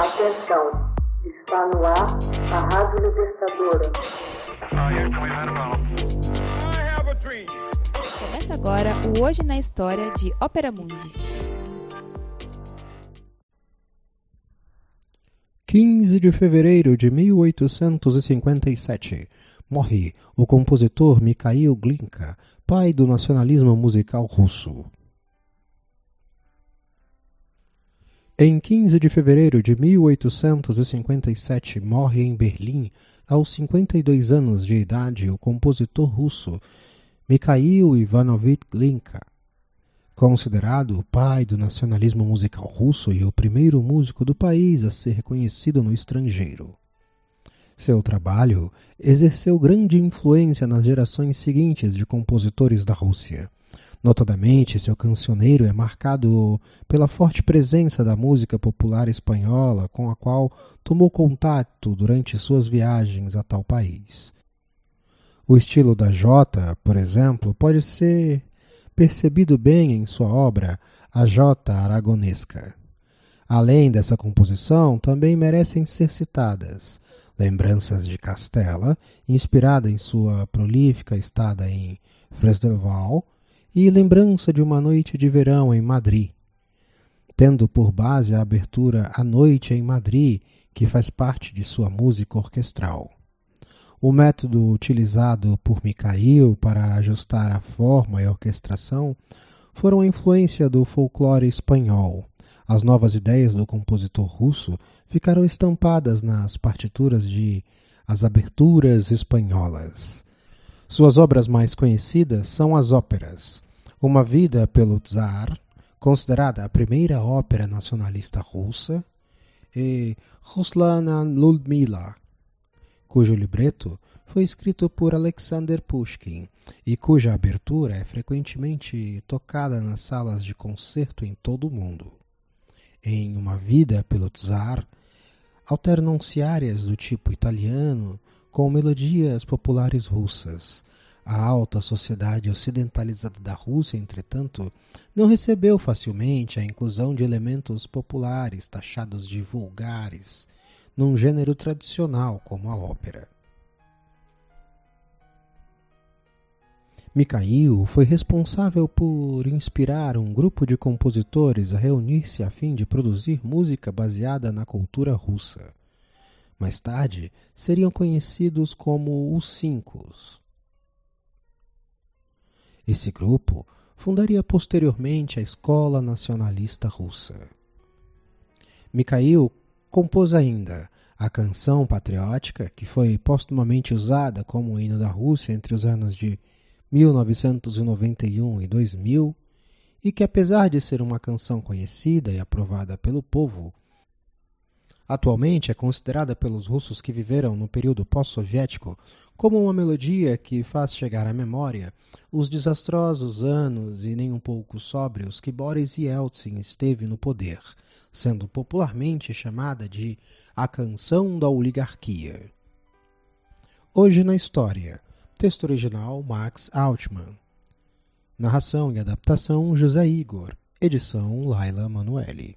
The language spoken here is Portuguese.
Atenção, está no ar a Rádio Libertadora. Começa agora o Hoje na História de Ópera Mundi. 15 de fevereiro de 1857, morre o compositor Mikhail Glinka, pai do nacionalismo musical russo. Em 15 de fevereiro de 1857, morre em Berlim, aos 52 anos de idade, o compositor russo Mikhail Ivanovich Glinka. Considerado o pai do nacionalismo musical russo e o primeiro músico do país a ser reconhecido no estrangeiro. Seu trabalho exerceu grande influência nas gerações seguintes de compositores da Rússia. Notadamente, seu cancioneiro é marcado pela forte presença da música popular espanhola com a qual tomou contato durante suas viagens a tal país. O estilo da jota, por exemplo, pode ser percebido bem em sua obra A Jota Aragonesca. Além dessa composição, também merecem ser citadas Lembranças de Castela, inspirada em sua prolífica estada em Fresdelval, e Lembrança de uma Noite de Verão em Madrid, tendo por base a abertura A Noite em Madrid, que faz parte de sua música orquestral. O método utilizado por Mikhail para ajustar a forma e a orquestração foram a influência do folclore espanhol. As novas ideias do compositor russo ficaram estampadas nas partituras de As Aberturas Espanholas. Suas obras mais conhecidas são as óperas Uma Vida pelo Tsar, considerada a primeira ópera nacionalista russa, e Ruslana Ludmila, cujo libreto foi escrito por Alexander Pushkin e cuja abertura é frequentemente tocada nas salas de concerto em todo o mundo. Em Uma Vida pelo Tsar, alternam-se áreas do tipo italiano com melodias populares russas. A alta sociedade ocidentalizada da Rússia, entretanto, não recebeu facilmente a inclusão de elementos populares taxados de vulgares num gênero tradicional como a ópera. Mikhail foi responsável por inspirar um grupo de compositores a reunir-se a fim de produzir música baseada na cultura russa. Mais tarde, seriam conhecidos como os Cinco. Esse grupo fundaria posteriormente a Escola Nacionalista Russa. Mikhail compôs ainda a canção patriótica, que foi postumamente usada como hino da Rússia entre os anos de 1991 e 2000, e que, apesar de ser uma canção conhecida e aprovada pelo povo, atualmente é considerada pelos russos que viveram no período pós-soviético como uma melodia que faz chegar à memória os desastrosos anos e nem um pouco sóbrios que Boris Yeltsin esteve no poder, sendo popularmente chamada de a canção da oligarquia. Hoje na história, texto original Max Altman. Narração e adaptação José Igor. Edição Laila Manuelle.